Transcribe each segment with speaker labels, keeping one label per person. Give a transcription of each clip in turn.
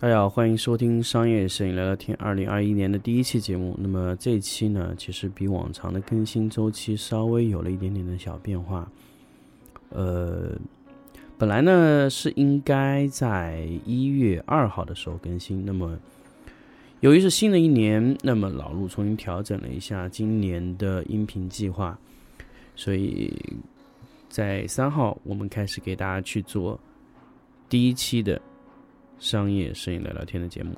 Speaker 1: 大家好，欢迎收听商业摄影聊聊天，二零二一年的第一期节目。那么这一期呢，其实比往常的更新周期稍微有了一点点的小变化。呃，本来呢是应该在一月二号的时候更新，那么由于是新的一年，那么老陆重新调整了一下今年的音频计划，所以在三号我们开始给大家去做第一期的。商业摄影聊聊天的节目。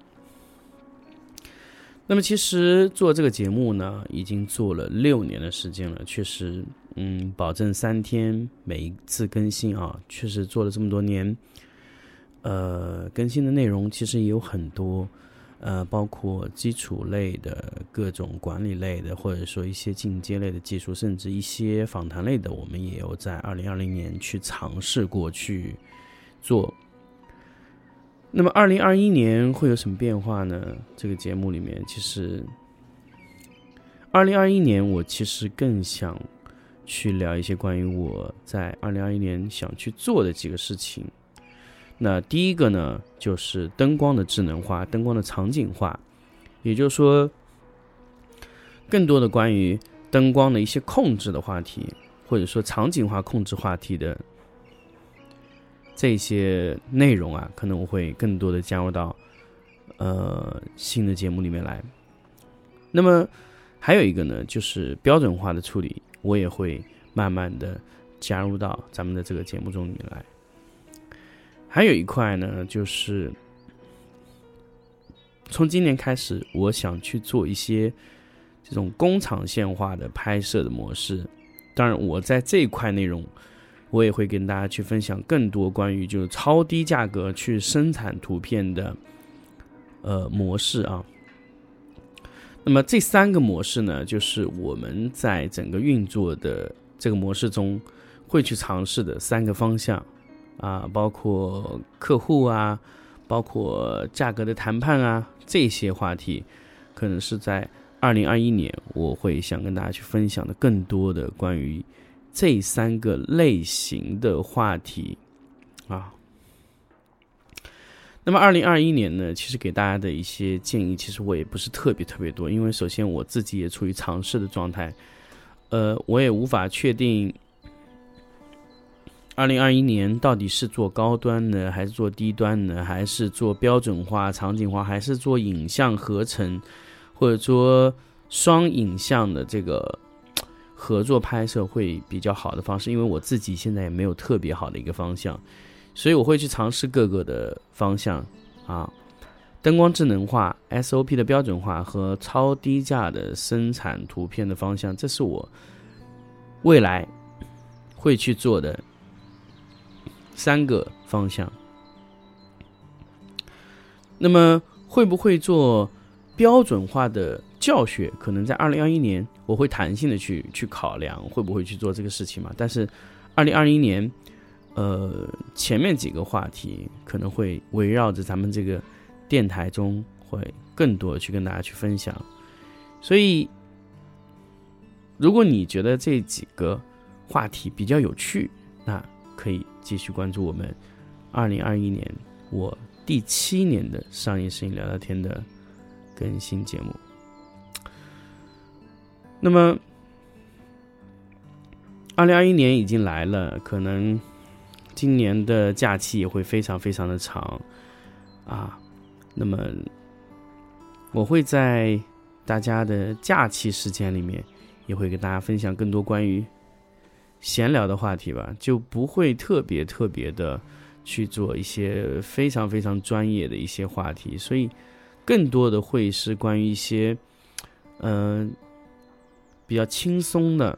Speaker 1: 那么，其实做这个节目呢，已经做了六年的时间了。确实，嗯，保证三天每一次更新啊，确实做了这么多年。呃，更新的内容其实也有很多，呃，包括基础类的各种管理类的，或者说一些进阶类的技术，甚至一些访谈类的，我们也有在二零二零年去尝试过去做。那么，二零二一年会有什么变化呢？这个节目里面，其实，二零二一年我其实更想去聊一些关于我在二零二一年想去做的几个事情。那第一个呢，就是灯光的智能化、灯光的场景化，也就是说，更多的关于灯光的一些控制的话题，或者说场景化控制话题的。这些内容啊，可能我会更多的加入到呃新的节目里面来。那么还有一个呢，就是标准化的处理，我也会慢慢的加入到咱们的这个节目中里面来。还有一块呢，就是从今年开始，我想去做一些这种工厂线化的拍摄的模式。当然，我在这一块内容。我也会跟大家去分享更多关于就是超低价格去生产图片的呃模式啊。那么这三个模式呢，就是我们在整个运作的这个模式中会去尝试的三个方向啊，包括客户啊，包括价格的谈判啊这些话题，可能是在二零二一年我会想跟大家去分享的更多的关于。这三个类型的话题啊，那么二零二一年呢，其实给大家的一些建议，其实我也不是特别特别多，因为首先我自己也处于尝试的状态，呃，我也无法确定二零二一年到底是做高端呢，还是做低端呢，还是做标准化、场景化，还是做影像合成，或者说双影像的这个。合作拍摄会比较好的方式，因为我自己现在也没有特别好的一个方向，所以我会去尝试各个的方向啊，灯光智能化、SOP 的标准化和超低价的生产图片的方向，这是我未来会去做的三个方向。那么会不会做标准化的？教学可能在二零二一年，我会弹性的去去考量会不会去做这个事情嘛？但是，二零二一年，呃，前面几个话题可能会围绕着咱们这个电台中会更多去跟大家去分享。所以，如果你觉得这几个话题比较有趣，那可以继续关注我们二零二一年我第七年的商业摄影聊聊天的更新节目。那么，二零二一年已经来了，可能今年的假期也会非常非常的长啊。那么，我会在大家的假期时间里面，也会跟大家分享更多关于闲聊的话题吧，就不会特别特别的去做一些非常非常专业的一些话题，所以更多的会是关于一些嗯。比较轻松的、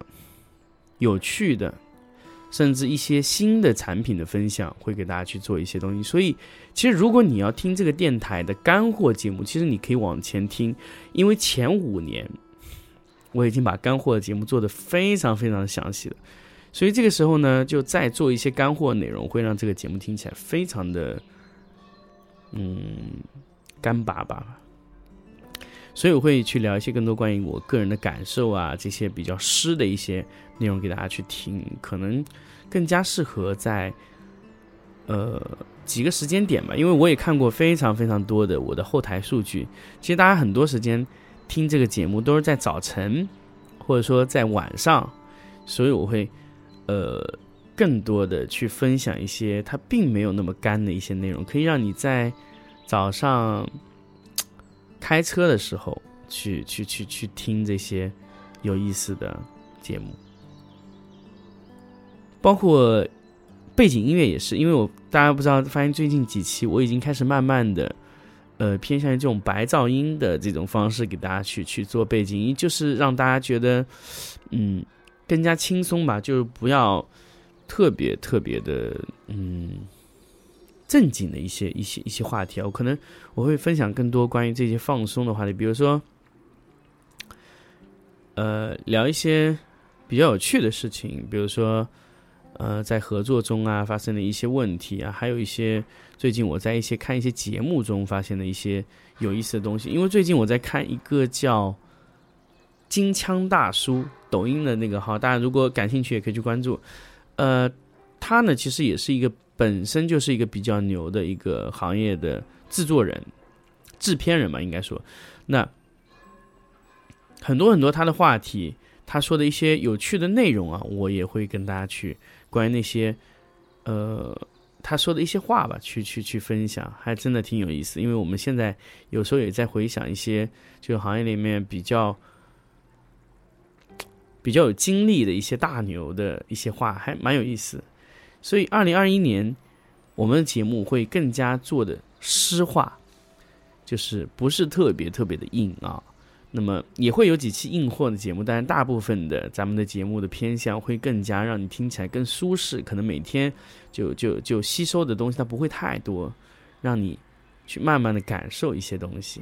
Speaker 1: 有趣的，甚至一些新的产品的分享，会给大家去做一些东西。所以，其实如果你要听这个电台的干货节目，其实你可以往前听，因为前五年我已经把干货的节目做得非常非常详细了。所以这个时候呢，就再做一些干货内容，会让这个节目听起来非常的，嗯，干巴巴。所以我会去聊一些更多关于我个人的感受啊，这些比较湿的一些内容给大家去听，可能更加适合在呃几个时间点吧。因为我也看过非常非常多的我的后台数据，其实大家很多时间听这个节目都是在早晨，或者说在晚上，所以我会呃更多的去分享一些它并没有那么干的一些内容，可以让你在早上。开车的时候去去去去听这些有意思的节目，包括背景音乐也是，因为我大家不知道，发现最近几期我已经开始慢慢的，呃，偏向于这种白噪音的这种方式给大家去去做背景音，就是让大家觉得嗯更加轻松吧，就是不要特别特别的嗯。正经的一些一些一些话题啊，我可能我会分享更多关于这些放松的话题，比如说，呃，聊一些比较有趣的事情，比如说，呃，在合作中啊发生的一些问题啊，还有一些最近我在一些看一些节目中发现的一些有意思的东西，因为最近我在看一个叫“金枪大叔”抖音的那个号，大家如果感兴趣也可以去关注。呃，他呢其实也是一个。本身就是一个比较牛的一个行业的制作人、制片人嘛，应该说，那很多很多他的话题，他说的一些有趣的内容啊，我也会跟大家去关于那些呃他说的一些话吧，去去去分享，还真的挺有意思。因为我们现在有时候也在回想一些就行业里面比较比较有经历的一些大牛的一些话，还蛮有意思。所以，二零二一年，我们的节目会更加做的湿化，就是不是特别特别的硬啊。那么也会有几期硬货的节目，但是大部分的咱们的节目的偏向会更加让你听起来更舒适，可能每天就就就吸收的东西它不会太多，让你去慢慢的感受一些东西。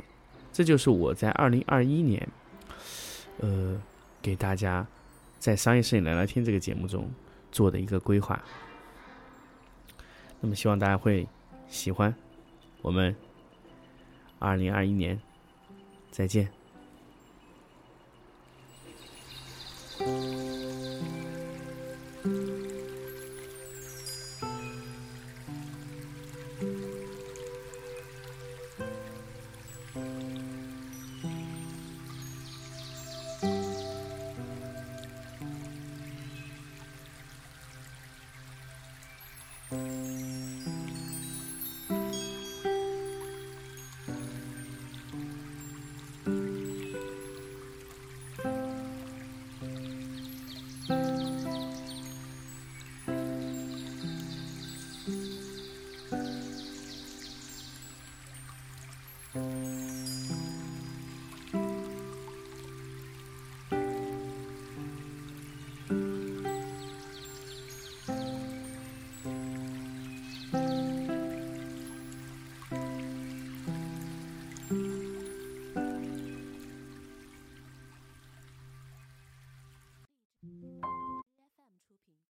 Speaker 1: 这就是我在二零二一年，呃，给大家在商业摄影聊聊天这个节目中做的一个规划。那么希望大家会喜欢，我们二零二一年再见。